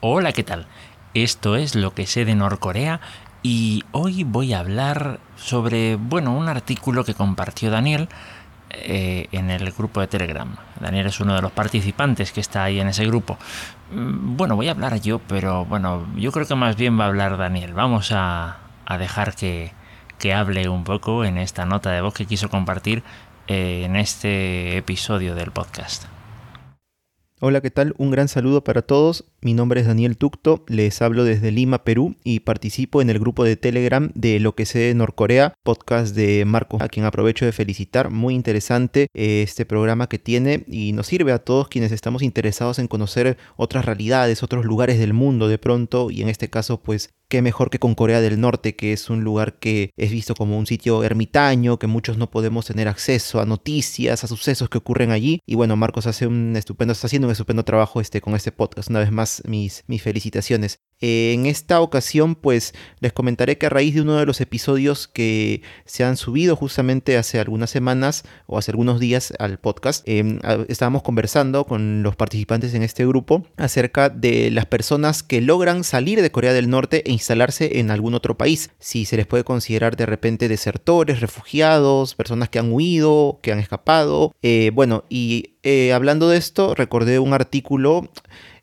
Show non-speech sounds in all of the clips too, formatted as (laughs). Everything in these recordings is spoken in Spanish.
Hola, ¿qué tal? Esto es lo que sé de Norcorea y hoy voy a hablar sobre, bueno, un artículo que compartió Daniel eh, en el grupo de Telegram. Daniel es uno de los participantes que está ahí en ese grupo. Mm, bueno, voy a hablar yo, pero bueno, yo creo que más bien va a hablar Daniel. Vamos a, dejar que, que, hable un poco en esta nota de voz que quiso compartir eh, en este episodio del podcast. Hola, ¿qué tal? Un gran saludo para todos. Mi nombre es Daniel Tucto, les hablo desde Lima, Perú y participo en el grupo de Telegram de Lo que sé de Norcorea, podcast de Marco, a quien aprovecho de felicitar. Muy interesante eh, este programa que tiene y nos sirve a todos quienes estamos interesados en conocer otras realidades, otros lugares del mundo de pronto y en este caso pues qué mejor que con Corea del Norte, que es un lugar que es visto como un sitio ermitaño, que muchos no podemos tener acceso a noticias, a sucesos que ocurren allí. Y bueno, Marcos hace un estupendo, está haciendo un estupendo trabajo este, con este podcast. Una vez más, mis, mis felicitaciones. Eh, en esta ocasión, pues les comentaré que a raíz de uno de los episodios que se han subido justamente hace algunas semanas o hace algunos días al podcast, em, estábamos conversando con los participantes en este grupo acerca de las personas que logran salir de Corea del Norte e instalarse en algún otro país. Si se les puede considerar de repente desertores, refugiados, personas que han huido, que han escapado. Eh, bueno, y eh, hablando de esto, recordé un artículo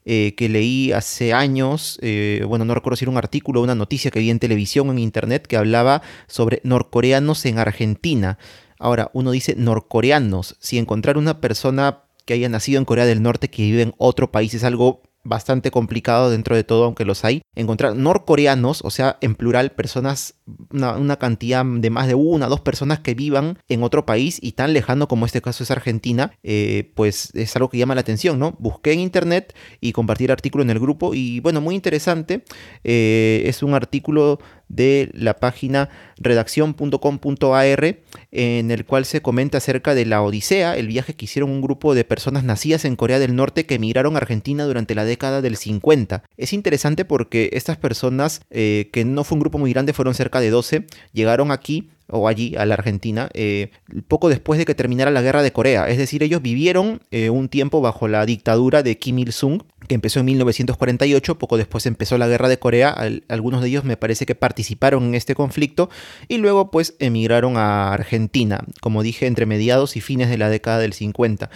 eh, que leí hace años, eh, bueno, no recuerdo si era un artículo una noticia que vi en televisión en internet que hablaba sobre norcoreanos en Argentina. Ahora, uno dice norcoreanos, si encontrar una persona que haya nacido en Corea del Norte que vive en otro país es algo bastante complicado dentro de todo, aunque los hay, encontrar norcoreanos, o sea, en plural, personas, una, cantidad de más de una, dos personas que vivan en otro país y tan lejano como este caso es Argentina, eh, pues es algo que llama la atención, ¿no? Busqué en internet y compartir artículo en el grupo y bueno, muy interesante, eh, es un artículo de la página redacción.com.ar en el cual se comenta acerca de la Odisea, el viaje que hicieron un grupo de personas nacidas en Corea del Norte que emigraron a Argentina durante la década del 50. Es interesante porque estas personas, eh, que no fue un grupo muy grande, fueron cerca de 12, llegaron aquí o allí a la Argentina, eh, poco después de que terminara la guerra de Corea. Es decir, ellos vivieron eh, un tiempo bajo la dictadura de Kim Il-sung, que empezó en 1948, poco después empezó la guerra de Corea, algunos de ellos me parece que participaron en este conflicto y luego pues emigraron a Argentina, como dije, entre mediados y fines de la década del 50,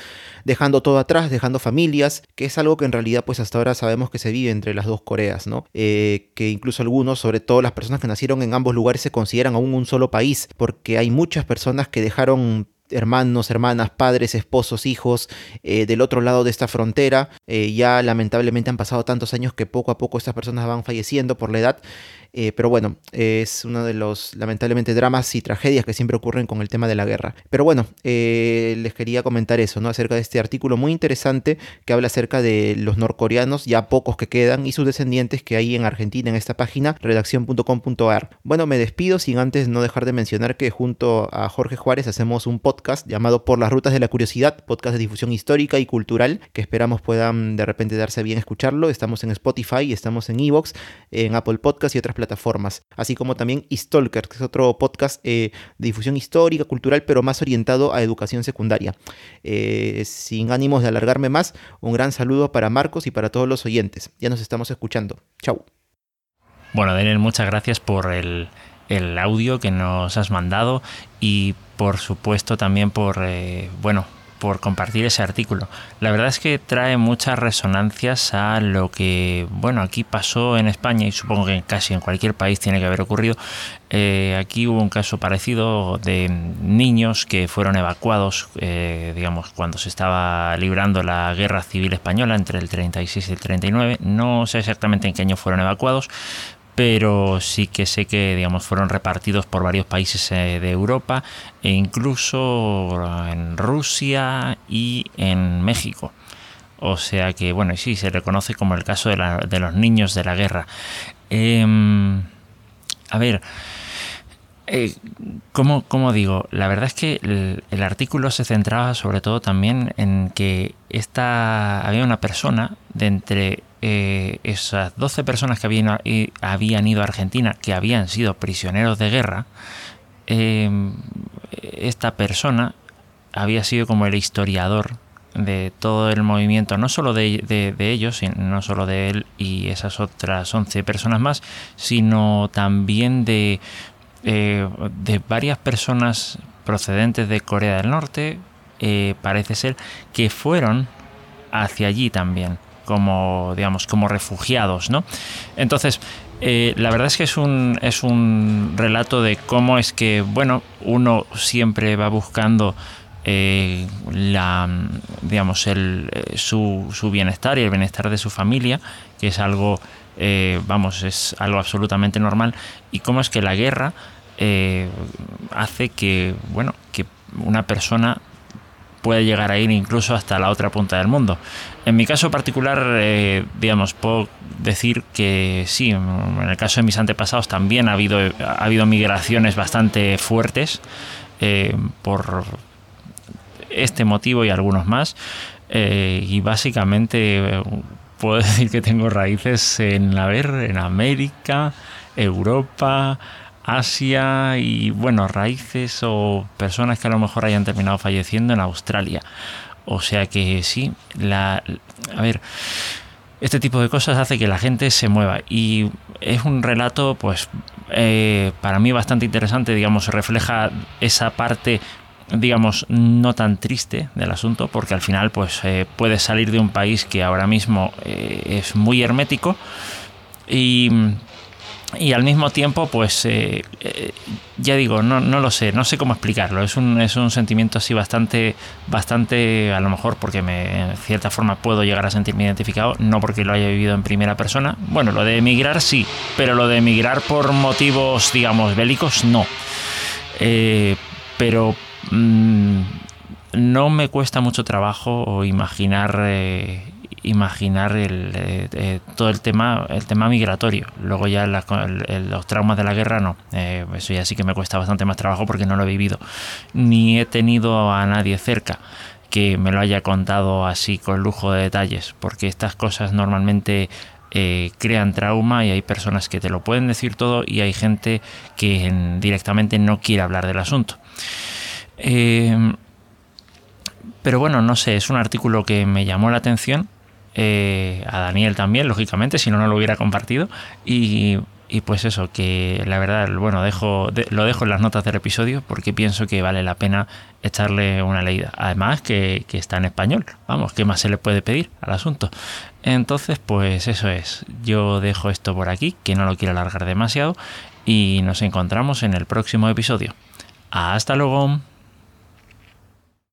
dejando todo atrás, dejando familias, que es algo que en realidad pues hasta ahora sabemos que se vive entre las dos Coreas, ¿no? Eh, que incluso algunos, sobre todo las personas que nacieron en ambos lugares, se consideran aún un solo país, porque hay muchas personas que dejaron hermanos, hermanas, padres, esposos, hijos eh, del otro lado de esta frontera. Eh, ya lamentablemente han pasado tantos años que poco a poco estas personas van falleciendo por la edad eh, pero bueno, es uno de los lamentablemente dramas y tragedias que siempre ocurren con el tema de la guerra. Pero bueno, eh, les quería comentar eso, ¿no? Acerca de este artículo muy interesante que habla acerca de los norcoreanos, ya pocos que quedan, y sus descendientes que hay en Argentina en esta página, redacción.com.ar. Bueno, me despido sin antes no dejar de mencionar que junto a Jorge Juárez hacemos un podcast llamado Por las Rutas de la Curiosidad, podcast de difusión histórica y cultural, que esperamos puedan de repente darse bien escucharlo. Estamos en Spotify, estamos en Evox, en Apple Podcast y otras plataformas, así como también Stalker, que es otro podcast eh, de difusión histórica, cultural, pero más orientado a educación secundaria. Eh, sin ánimos de alargarme más, un gran saludo para Marcos y para todos los oyentes. Ya nos estamos escuchando. Chau. Bueno, Daniel, muchas gracias por el, audio que nos has mandado y por supuesto también por, eh, bueno, por compartir ese artículo. La verdad es que trae muchas resonancias a lo que, bueno, aquí pasó en España y supongo que casi en cualquier país tiene que haber ocurrido. Eh, aquí hubo un caso parecido de niños que fueron evacuados, eh, digamos, cuando se estaba librando la guerra civil española entre el 36 y el 39. No sé exactamente en qué año fueron evacuados, pero sí que sé que digamos fueron repartidos por varios países eh, de Europa e incluso en Rusia y en México. O sea que, bueno, sí, se reconoce como el caso de, los niños de la guerra. Em, a ver, eh, como, digo, la verdad es que el, el, artículo se centraba sobre todo también en que esta, había una persona de entre eh, esas 12 personas que habían, habían, ido a Argentina, que habían sido prisioneros de guerra, em, esta persona había sido como el historiador de todo el movimiento, no solo de, ellos, no solo de él y esas otras 11 personas más, sino también de, eh, de varias personas procedentes de Corea del Norte, eh, parece ser, que fueron hacia allí también, como, digamos, como refugiados, ¿no? Entonces, eh, la verdad es que es un, es un relato de cómo es que, bueno, uno siempre va buscando eh, la, digamos, el, eh, su, su, bienestar y el bienestar de su familia, que es algo, vamos, es algo absolutamente normal, y cómo es que la guerra hace que, bueno, que una persona puede llegar a ir incluso hasta la otra punta del mundo. En mi caso particular, eh, digamos, puedo decir que sí, en el caso de mis antepasados también ha habido, ha habido migraciones bastante fuertes eh, por este motivo y algunos más. Eh, y básicamente puedo (laughs) decir que tengo raíces en, a ver, en América, Europa, Asia y, bueno, raíces o personas que a lo mejor hayan terminado falleciendo en Australia. O sea que sí, a ver, este tipo de cosas hace que la gente se mueva y es un relato, pues, eh, para mí bastante interesante, digamos, refleja esa parte digamos, no tan triste del asunto, porque al final, pues, eh, puedes salir de un país que ahora mismo eh, es muy hermético y y al mismo tiempo, pues eh, eh, ya digo, no, no, lo sé, no sé cómo explicarlo. Es un, es un sentimiento así bastante, bastante, a lo mejor porque en cierta forma puedo llegar a sentirme identificado, no porque lo haya vivido en primera persona. Bueno, lo de emigrar sí, pero lo de emigrar por motivos, digamos, bélicos no. Eh, pero mm, no me cuesta mucho trabajo imaginar imaginar eh, eh, todo el tema el tema migratorio. Luego ya los traumas de la guerra no. Eh, eso ya sí que me cuesta bastante más trabajo porque no lo he vivido. Ni he tenido a nadie cerca que me lo haya contado así con lujo de detalles porque estas cosas normalmente crean trauma y hay personas que te lo pueden decir todo y hay gente que directamente no quiere hablar del asunto. Pero bueno, no sé, es un artículo que me llamó la atención eh, a Daniel también, lógicamente, si no, no lo hubiera compartido. Y, pues eso, que la verdad, bueno, dejo, lo dejo en las notas del episodio porque pienso que vale la pena echarle una leída. Además, que, que está en español. Vamos, ¿qué más se le puede pedir al asunto? Entonces, pues eso es. Yo dejo esto por aquí, que no lo quiero alargar demasiado. Y nos encontramos en el próximo episodio. Hasta luego.